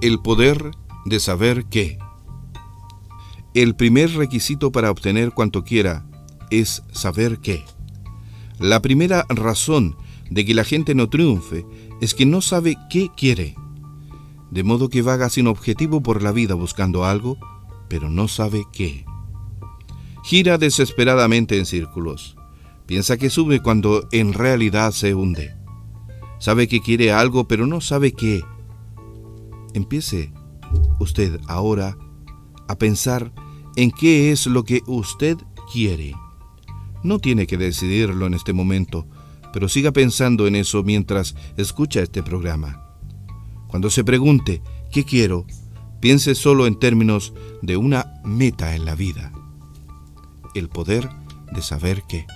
El poder de saber qué. El primer requisito para obtener cuanto quiera es saber qué. La primera razón de que la gente no triunfe es que no sabe qué quiere. De modo que vaga sin objetivo por la vida buscando algo, pero no sabe qué. Gira desesperadamente en círculos. Piensa que sube cuando en realidad se hunde. Sabe que quiere algo, pero no sabe qué. Empiece usted ahora a pensar en qué es lo que usted quiere. No tiene que decidirlo en este momento, pero siga pensando en eso mientras escucha este programa. Cuando se pregunte, ¿qué quiero? Piense solo en términos de una meta en la vida. El poder de saber qué.